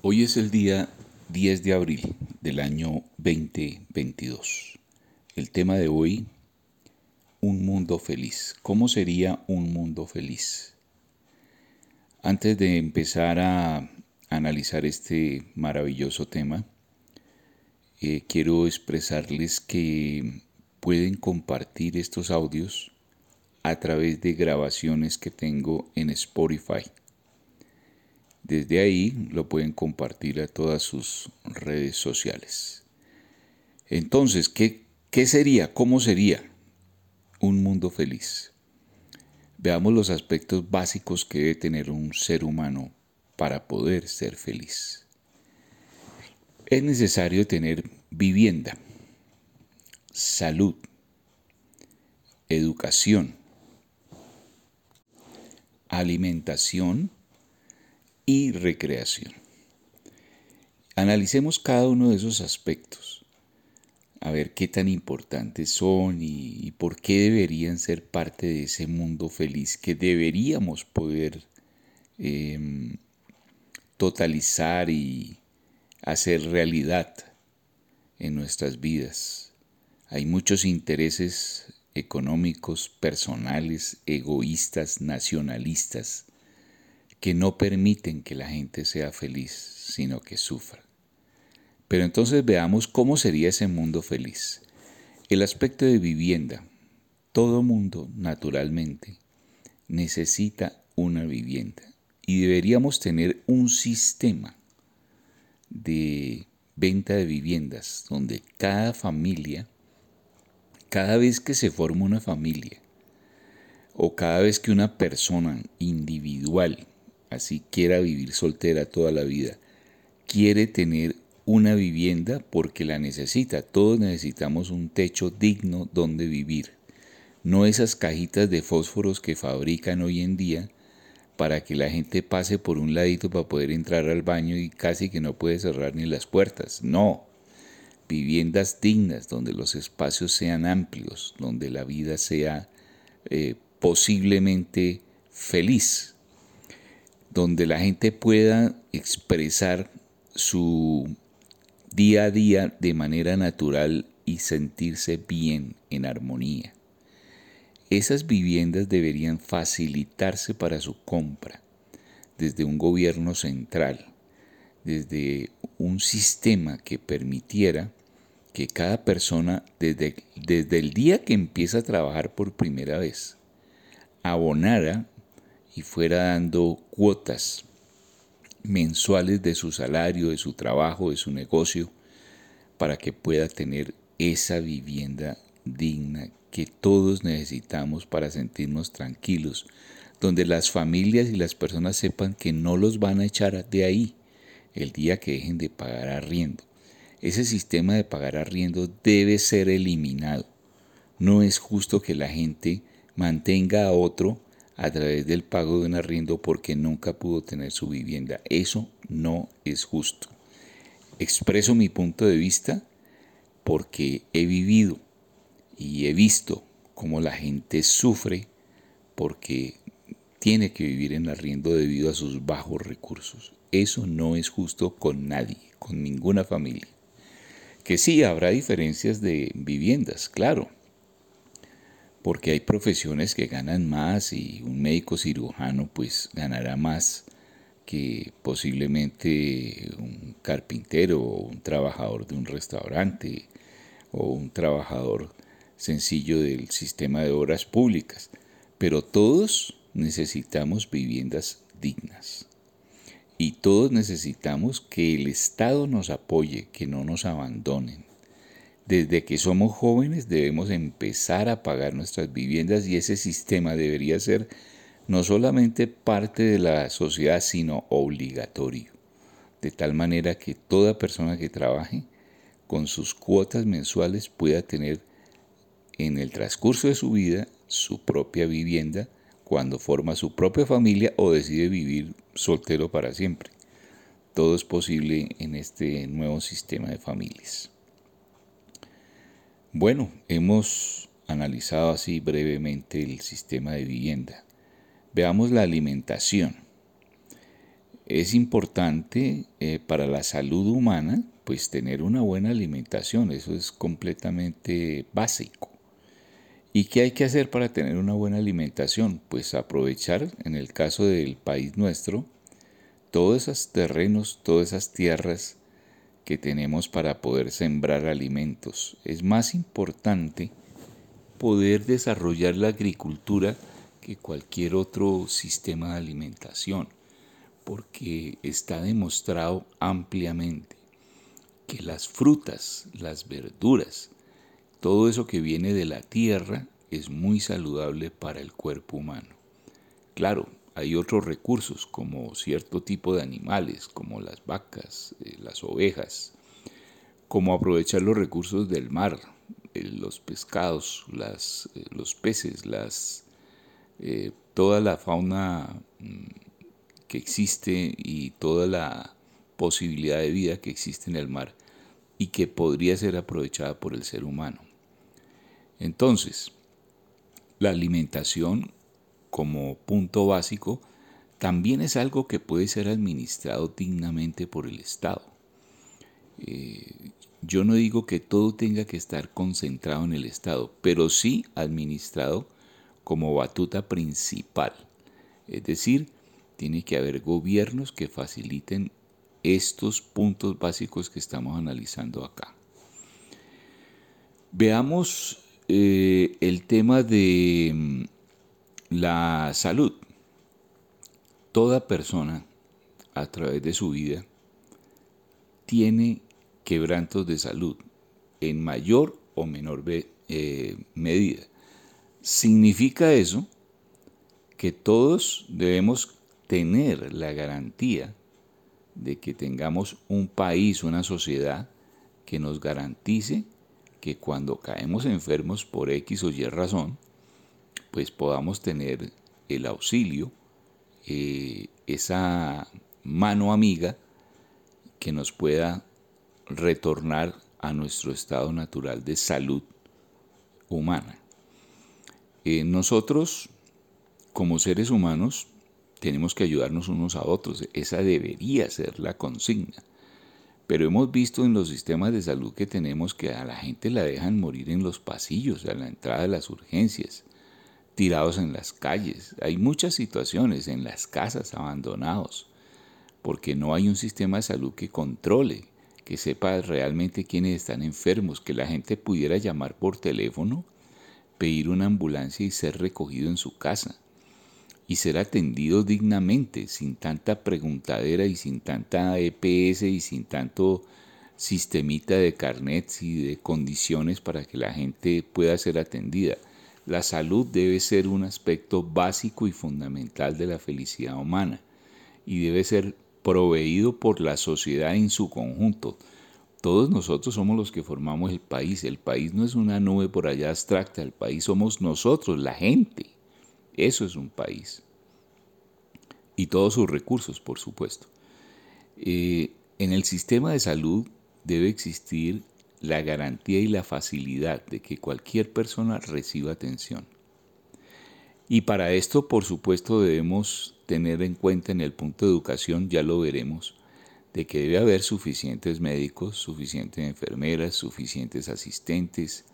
Hoy es el día 10 de abril del año 2022. El tema de hoy, un mundo feliz. ¿Cómo sería un mundo feliz? Antes de empezar a analizar este maravilloso tema, eh, quiero expresarles que pueden compartir estos audios a través de grabaciones que tengo en Spotify desde ahí lo pueden compartir a todas sus redes sociales. Entonces, ¿qué, qué sería? ¿Cómo sería un mundo feliz? Veamos los aspectos básicos que debe tener un ser humano para poder ser feliz. Es necesario tener vivienda, salud, educación, alimentación y recreación. Analicemos cada uno de esos aspectos, a ver qué tan importantes son y, por qué deberían ser parte de ese mundo feliz que deberíamos poder em, totalizar y hacer realidad en nuestras vidas. Hay muchos intereses económicos, personales, egoístas, nacionalistas, que no permiten que la gente sea feliz, sino que sufra. Pero entonces veamos cómo sería ese mundo feliz. El aspecto de vivienda. Todo mundo, naturalmente, necesita una vivienda y deberíamos tener un sistema de venta de viviendas donde cada familia, cada vez que se forma una familia o cada vez que una persona individual así quiera vivir soltera toda la vida, quiere tener una vivienda porque la necesita. Todos necesitamos un techo digno donde vivir. No esas cajitas de fósforos que fabrican hoy en día para que la gente pase por un ladito para poder entrar al baño y casi que no puede cerrar ni las puertas. No. Viviendas dignas donde los espacios sean amplios, donde la vida sea eh, posiblemente feliz donde la gente pueda expresar su día a día de manera natural y sentirse bien en armonía. Esas viviendas deberían facilitarse para su compra desde un gobierno central, desde un sistema que permitiera que cada persona desde, desde el día que empieza a trabajar por primera vez abonara y fuera dando cuotas mensuales de su salario, de su trabajo, de su negocio, para que pueda tener esa vivienda digna que todos necesitamos para sentirnos tranquilos, donde las familias y las personas sepan que no los van a echar de ahí el día que dejen de pagar arriendo. Ese sistema de pagar arriendo debe ser eliminado. No es justo que la gente mantenga a otro a través del pago de un arriendo porque nunca pudo tener su vivienda. Eso no es justo. Expreso mi punto de vista porque he vivido y he visto cómo la gente sufre porque tiene que vivir en arriendo debido a sus bajos recursos. Eso no es justo con nadie, con ninguna familia. Que sí, habrá diferencias de viviendas, claro, porque hay profesiones que ganan más y un médico cirujano pues ganará más que posiblemente un carpintero o un trabajador de un restaurante o un trabajador sencillo del sistema de obras públicas. Pero todos necesitamos viviendas dignas. Y todos necesitamos que el Estado nos apoye, que no nos abandonen. Desde que somos jóvenes debemos empezar a pagar nuestras viviendas y ese sistema debería ser no solamente parte de la sociedad, sino obligatorio, de tal manera que toda persona que trabaje con sus cuotas mensuales pueda tener en el transcurso de su vida su propia vivienda cuando forma su propia familia o decide vivir soltero para siempre. Todo es posible en este nuevo sistema de familias. Bueno, hemos analizado así brevemente el sistema de vivienda. Veamos la alimentación. es importante eh, para la salud humana pues tener una buena alimentación, eso es completamente básico. ¿Y qué hay que hacer para tener una buena alimentación? Pues aprovechar, en el caso del país nuestro, todos esos terrenos, todas esas tierras que tenemos para poder sembrar alimentos. Es más importante poder desarrollar la agricultura que cualquier otro sistema de alimentación, porque está demostrado ampliamente que las frutas, las verduras, todo eso que viene de la tierra es muy saludable para el cuerpo humano. Claro, hay otros recursos como cierto tipo de animales, como las vacas, eh, las ovejas, como aprovechar los recursos del mar, eh, los pescados, las, eh, los peces, las, toda la fauna mm, que existe y toda la posibilidad de vida que existe en el mar y que podría ser aprovechada por el ser humano. Entonces, la alimentación como punto básico, también es algo que puede ser administrado dignamente por el Estado. Eh, yo no digo que todo tenga que estar concentrado en el Estado, pero sí administrado como batuta principal. Es decir, tiene que haber gobiernos que faciliten estos puntos básicos que estamos analizando acá. Veamos eh, el tema de mm, la salud. Toda persona a través de su vida tiene quebrantos de salud en mayor o menor eh, medida. Significa eso que todos debemos tener la garantía de que tengamos un país, una sociedad que nos garantice que cuando caemos enfermos por X o Y razón, pues podamos tener el auxilio, eh, esa mano amiga que nos pueda retornar a nuestro estado natural de salud humana. Eh, nosotros, como seres humanos, tenemos que ayudarnos unos a otros. Esa debería ser la consigna. Pero hemos visto en los sistemas de salud que tenemos que a la gente la dejan morir en los pasillos, a la entrada de las urgencias tirados en las calles. Hay muchas situaciones en las casas abandonados, porque no hay un sistema de salud que controle, que sepa realmente quiénes están enfermos, que la gente pudiera llamar por teléfono, pedir una ambulancia y ser recogido en su casa y ser atendido dignamente, sin tanta preguntadera y sin tanta EPS y sin tanto sistemita de carnets y de condiciones para que la gente pueda ser atendida. La salud debe ser un aspecto básico y fundamental de la felicidad humana y debe ser proveído por la sociedad en su conjunto. Todos nosotros somos los que formamos el país. El país no es una nube por allá abstracta, el país somos nosotros, la gente. Eso es un país. Y todos sus recursos, por supuesto. Eh, en el sistema de salud debe existir la garantía y la facilidad de que cualquier persona reciba atención. Y para esto, por supuesto, debemos tener en cuenta en el punto de educación, ya lo veremos, de que debe haber suficientes médicos, suficientes enfermeras, suficientes asistentes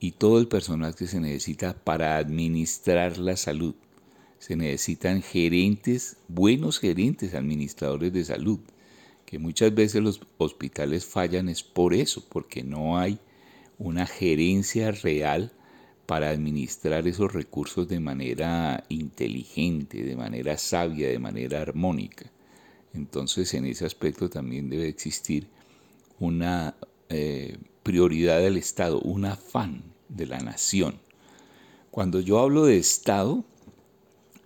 y todo el personal que se necesita para administrar la salud. Se necesitan gerentes, buenos gerentes, administradores de salud que muchas veces los hospitales fallan es por eso, porque no hay una gerencia real para administrar esos recursos de manera inteligente, de manera sabia, de manera armónica. Entonces en ese aspecto también debe existir una eh, prioridad del Estado, un afán de la nación. Cuando yo hablo de Estado,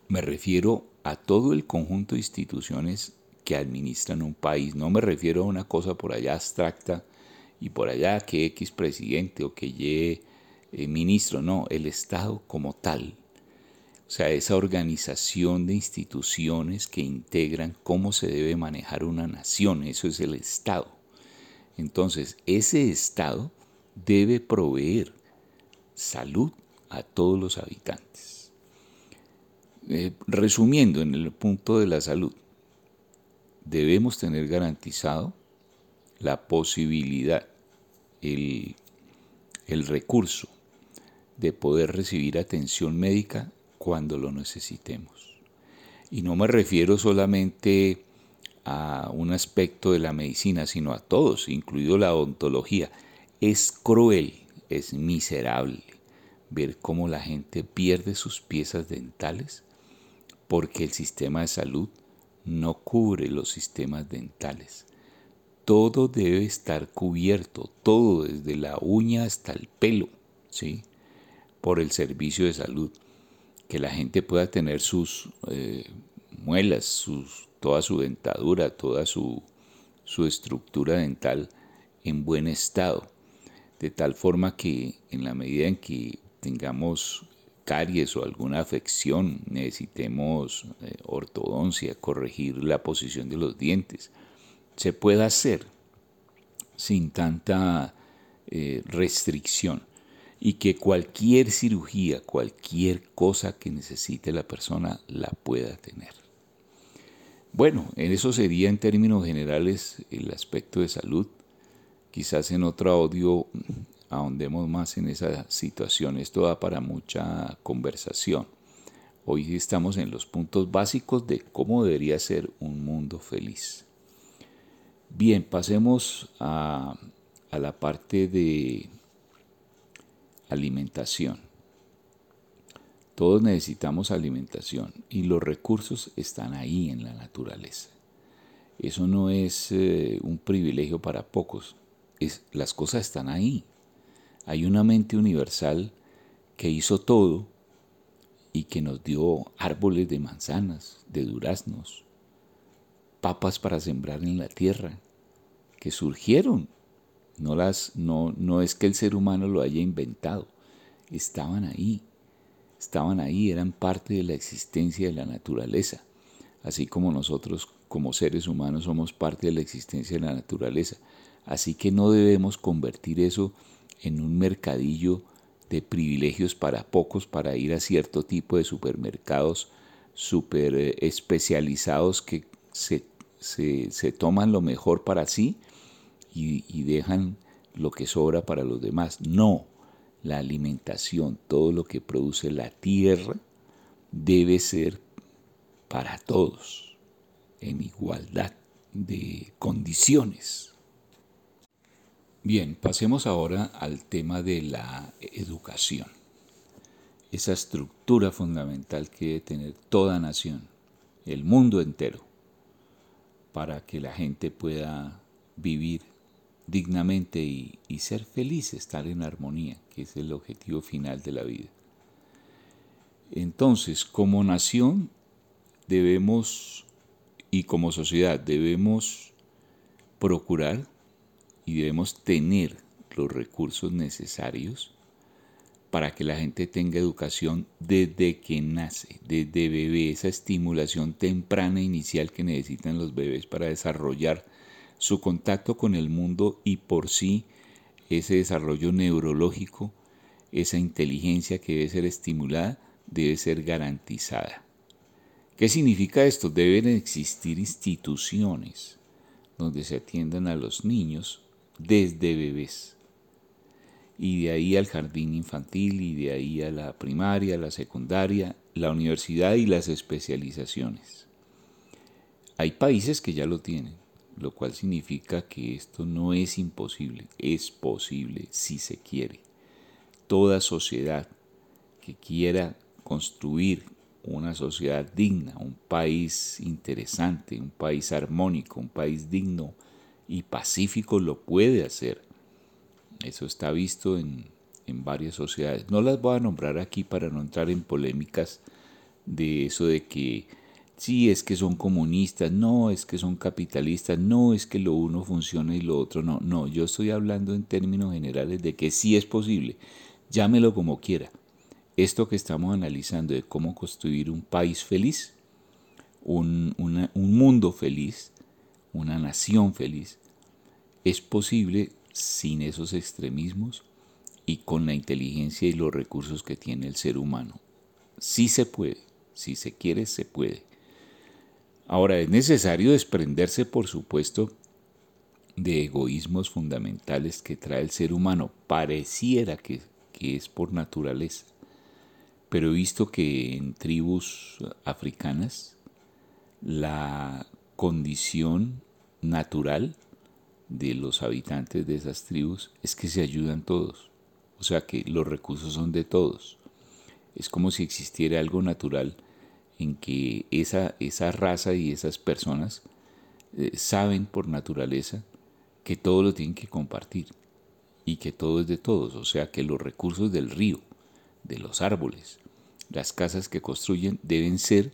me refiero a todo el conjunto de instituciones que administran un país. No me refiero a una cosa por allá abstracta y por allá que X presidente o que Y eh, ministro, no, el Estado como tal. O sea, esa organización de instituciones que integran cómo se debe manejar una nación, eso es el Estado. Entonces, ese Estado debe proveer salud a todos los habitantes. Eh, resumiendo en el punto de la salud, debemos tener garantizado la posibilidad, el, el recurso de poder recibir atención médica cuando lo necesitemos. Y no me refiero solamente a un aspecto de la medicina, sino a todos, incluido la odontología. Es cruel, es miserable ver cómo la gente pierde sus piezas dentales porque el sistema de salud no cubre los sistemas dentales. Todo debe estar cubierto, todo desde la uña hasta el pelo, ¿sí? Por el servicio de salud. Que la gente pueda tener sus eh, muelas, sus, toda su dentadura, toda su, su estructura dental en buen estado. De tal forma que en la medida en que tengamos caries o alguna afección, necesitemos eh, ortodoncia, corregir la posición de los dientes, se puede hacer sin tanta eh, restricción y que cualquier cirugía, cualquier cosa que necesite la persona la pueda tener. Bueno, en eso sería en términos generales el aspecto de salud. Quizás en otro audio ahondemos más en esa situación. Esto da para mucha conversación. Hoy estamos en los puntos básicos de cómo debería ser un mundo feliz. Bien, pasemos a, la parte de alimentación. Todos necesitamos alimentación y los recursos están ahí en la naturaleza. Eso no es eh, un privilegio para pocos, las cosas están ahí. Hay una mente universal que hizo todo y que nos dio árboles de manzanas, de duraznos, papas para sembrar en la tierra, que surgieron. No, las, no, no es que el ser humano lo haya inventado, estaban ahí, estaban ahí, eran parte de la existencia de la naturaleza, así como nosotros como seres humanos somos parte de la existencia de la naturaleza. Así que no debemos convertir eso en un mercadillo de privilegios para pocos para ir a cierto tipo de supermercados super eh, especializados que se, se, toman lo mejor para sí y, y dejan lo que sobra para los demás. No, la alimentación, todo lo que produce la tierra, debe ser para todos, en igualdad de condiciones. Bien, pasemos ahora al tema de la educación, esa estructura fundamental que debe tener toda nación, el mundo entero, para que la gente pueda vivir dignamente y, ser feliz, estar en armonía, que es el objetivo final de la vida. Entonces, como nación debemos y como sociedad debemos procurar y debemos tener los recursos necesarios para que la gente tenga educación desde que nace, desde bebé, esa estimulación temprana inicial que necesitan los bebés para desarrollar su contacto con el mundo y por sí ese desarrollo neurológico, esa inteligencia que debe ser estimulada, debe ser garantizada. ¿Qué significa esto? Deben existir instituciones donde se atiendan a los niños desde bebés. Y de ahí al jardín infantil, y de ahí a la primaria, la secundaria, la universidad y las especializaciones. Hay países que ya lo tienen lo cual significa que esto no es imposible, es posible si se quiere. Toda sociedad que quiera construir una sociedad digna, un país interesante, un país armónico, un país digno y pacífico lo puede hacer. Eso está visto en, en varias sociedades. No las voy a nombrar aquí para no entrar en polémicas de eso de que sí es que son comunistas, no es que son capitalistas, no es que lo uno funcione y lo otro no, no, yo estoy hablando en términos generales de que sí es posible, llámelo como quiera. Esto que estamos analizando de cómo construir un país feliz, un, un mundo feliz, una nación feliz, es posible sin esos extremismos y con la inteligencia y los recursos que tiene el ser humano. Sí se puede, si se quiere, se puede. Ahora, es necesario desprenderse, por supuesto, de egoísmos fundamentales que trae el ser humano. Pareciera que, que es por naturaleza. Pero he visto que en tribus africanas la condición natural de los habitantes de esas tribus es que se ayudan todos. O sea que los recursos son de todos. Es como si existiera algo natural en que esa, esa raza y esas personas eh, saben por naturaleza que todo lo tienen que compartir y que todo es de todos, o sea que los recursos del río, de los árboles, las casas que construyen deben ser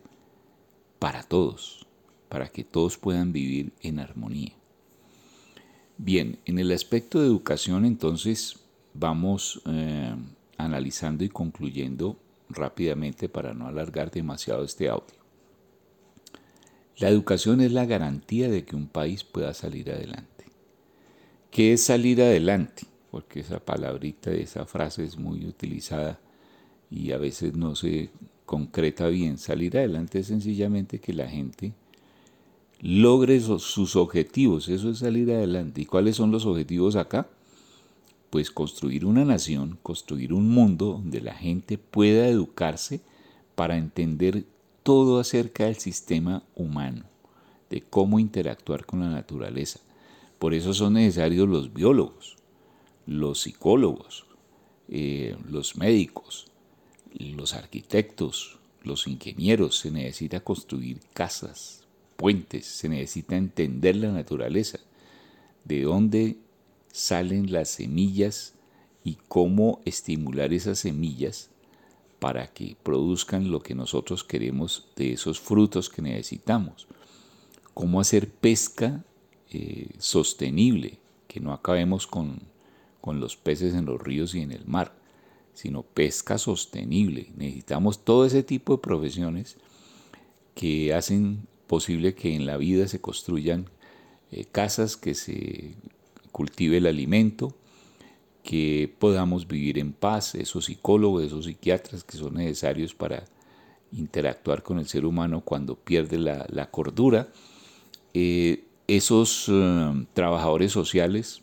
para todos, para que todos puedan vivir en armonía. Bien, en el aspecto de educación entonces vamos eh, analizando y concluyendo rápidamente para no alargar demasiado este audio. La educación es la garantía de que un país pueda salir adelante. ¿Qué es salir adelante? Porque esa palabrita, esa frase es muy utilizada y a veces no se concreta bien. Salir adelante es sencillamente que la gente logre sus objetivos. Eso es salir adelante. ¿Y cuáles son los objetivos acá? Pues construir una nación, construir un mundo donde la gente pueda educarse para entender todo acerca del sistema humano, de cómo interactuar con la naturaleza, por eso son necesarios los biólogos, los psicólogos, eh, los médicos, los arquitectos, los ingenieros. Se necesita construir casas, puentes, se necesita entender la naturaleza, de dónde salen las semillas y cómo estimular esas semillas para que produzcan lo que nosotros queremos de esos frutos que necesitamos. Cómo hacer pesca eh, sostenible, que no acabemos con, con los peces en los ríos y en el mar, sino pesca sostenible. Necesitamos todo ese tipo de profesiones que hacen posible que en la vida se construyan eh, casas, que se cultive el alimento, que podamos vivir en paz, esos psicólogos, esos psiquiatras que son necesarios para interactuar con el ser humano cuando pierde la, cordura. Eh, esos eh, trabajadores sociales,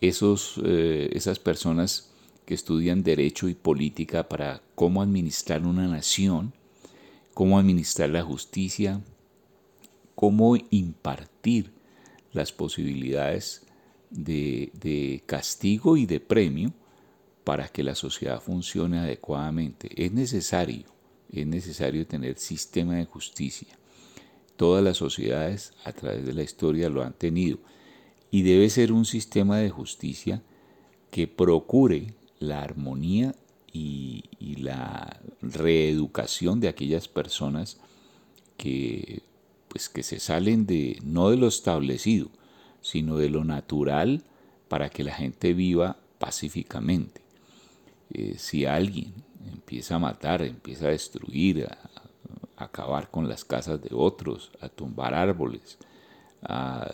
esos, esas personas que estudian derecho y política para cómo administrar una nación, cómo administrar la justicia, cómo impartir las posibilidades de, de castigo y de premio para que la sociedad funcione adecuadamente. Es necesario, es necesario tener sistema de justicia Todas las sociedades a través de la historia lo han tenido y debe ser un sistema de justicia que procure la armonía y, la reeducación de aquellas personas que, pues, que se salen de, no de lo establecido, sino de lo natural para que la gente viva pacíficamente. Eh, si alguien empieza a matar, empieza a destruir, a, acabar con las casas de otros, a tumbar árboles, a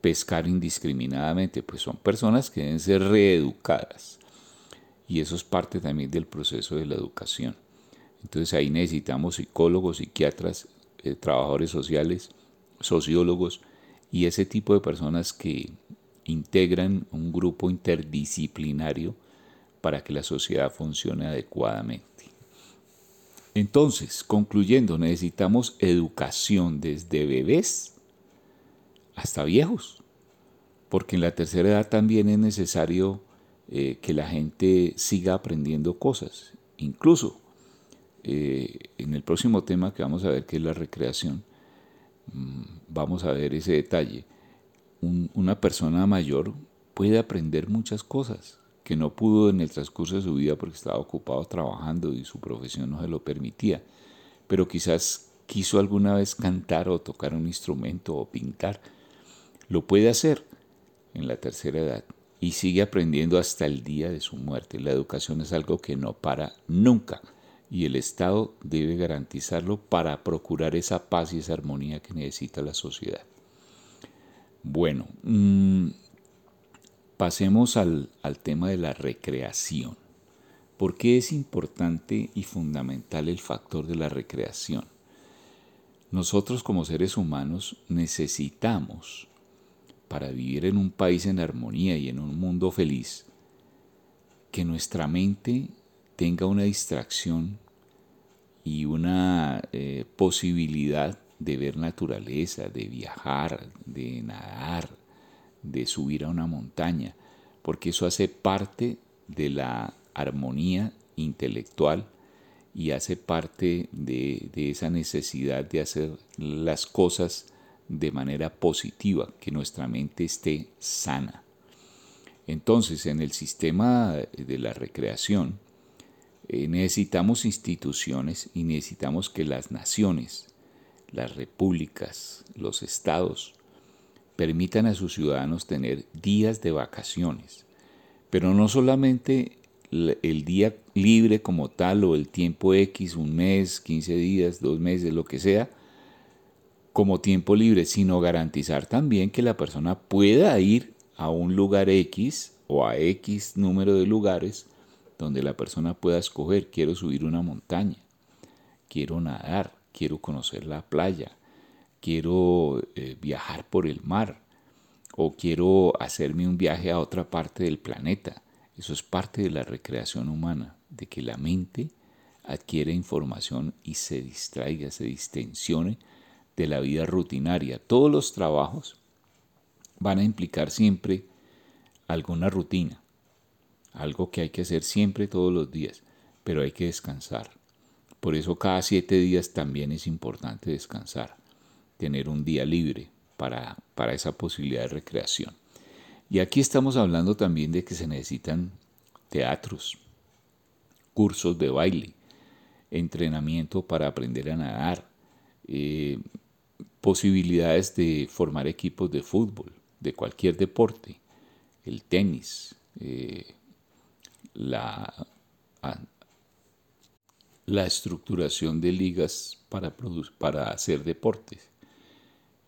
pescar indiscriminadamente, pues son personas que deben ser reeducadas. Y eso es parte también del proceso de la educación. Entonces ahí necesitamos psicólogos, psiquiatras, eh, trabajadores sociales, sociólogos y ese tipo de personas que integran un grupo interdisciplinario para que la sociedad funcione adecuadamente. Entonces, concluyendo, necesitamos educación desde bebés hasta viejos, porque en la tercera edad también es necesario eh, que la gente siga aprendiendo cosas. Incluso eh, en el próximo tema que vamos a ver, que es la recreación, mm, vamos a ver ese detalle. una persona mayor puede aprender muchas cosas que no pudo en el transcurso de su vida porque estaba ocupado trabajando y su profesión no se lo permitía, pero quizás quiso alguna vez cantar o tocar un instrumento o pintar. Lo puede hacer en la tercera edad y sigue aprendiendo hasta el día de su muerte. La educación es algo que no para nunca y el Estado debe garantizarlo para procurar esa paz y esa armonía que necesita la sociedad. Bueno, mm, Pasemos al, tema de la recreación. ¿Por qué es importante y fundamental el factor de la recreación? nosotros como seres humanos necesitamos, para vivir en un país en armonía y en un mundo feliz, que nuestra mente tenga una distracción y una eh, posibilidad de ver naturaleza, de viajar, de nadar, de subir a una montaña, porque eso hace parte de la armonía intelectual y hace parte de, de, esa necesidad de hacer las cosas de manera positiva, que nuestra mente esté sana. Entonces, en el sistema de la recreación, eh, necesitamos instituciones y necesitamos que las naciones, las repúblicas, los estados, permitan a sus ciudadanos tener días de vacaciones, pero no solamente el día libre como tal o el tiempo X, un mes, 15 días, dos meses, lo que sea, como tiempo libre, sino garantizar también que la persona pueda ir a un lugar X o a X número de lugares donde la persona pueda escoger, quiero subir una montaña, quiero nadar, quiero conocer la playa, quiero eh, viajar por el mar o quiero hacerme un viaje a otra parte del planeta. Eso es parte de la recreación humana, de que la mente adquiere información y se distraiga, se distensione de la vida rutinaria. Todos los trabajos van a implicar siempre alguna rutina algo que hay que hacer siempre todos los días, pero hay que descansar. Por eso cada siete días también es importante descansar, tener un día libre para, para esa posibilidad de recreación. Y aquí estamos hablando también de que se necesitan teatros, cursos de baile, entrenamiento para aprender a nadar, eh, posibilidades de formar equipos de fútbol, de cualquier deporte, el tenis, eh, la, la estructuración de ligas para, para hacer deportes,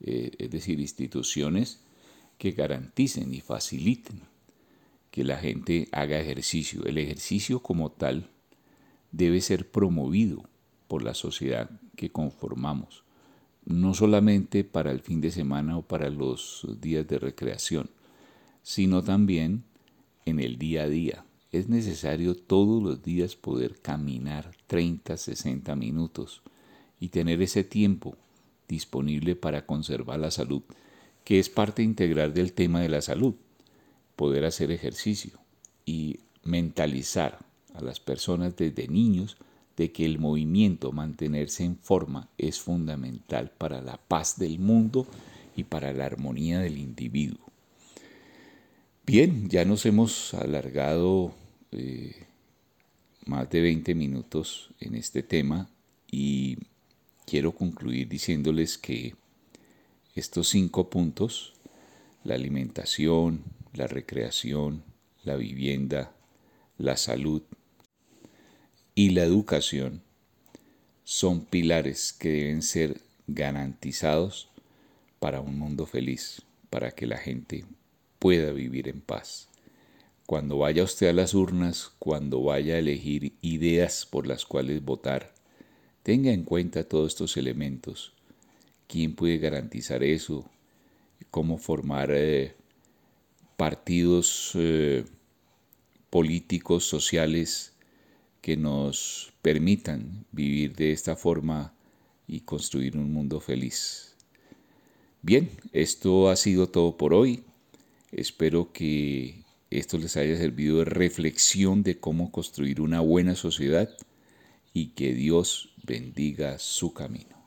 eh, es decir, instituciones que garanticen y faciliten que la gente haga ejercicio. El ejercicio como tal debe ser promovido por la sociedad que conformamos, no solamente para el fin de semana o para los días de recreación, sino también en el día a día es necesario todos los días poder caminar 30, 60 minutos y tener ese tiempo disponible para conservar la salud, que es parte integral del tema de la salud, poder hacer ejercicio y mentalizar a las personas desde niños de que el movimiento, mantenerse en forma, es fundamental para la paz del mundo y para la armonía del individuo. Bien, ya nos hemos alargado eh, más de 20 minutos en este tema y quiero concluir diciéndoles que estos cinco puntos, la alimentación, la recreación, la vivienda, la salud y la educación, son pilares que deben ser garantizados para un mundo feliz, para que la gente pueda vivir en paz. Cuando vaya usted a las urnas, cuando vaya a elegir ideas por las cuales votar, tenga en cuenta todos estos elementos. ¿Quién puede garantizar eso? ¿Cómo formar eh, partidos eh, políticos, sociales que nos permitan vivir de esta forma y construir un mundo feliz? Bien, esto ha sido todo por hoy. Espero que esto les haya servido de reflexión de cómo construir una buena sociedad y que Dios bendiga su camino.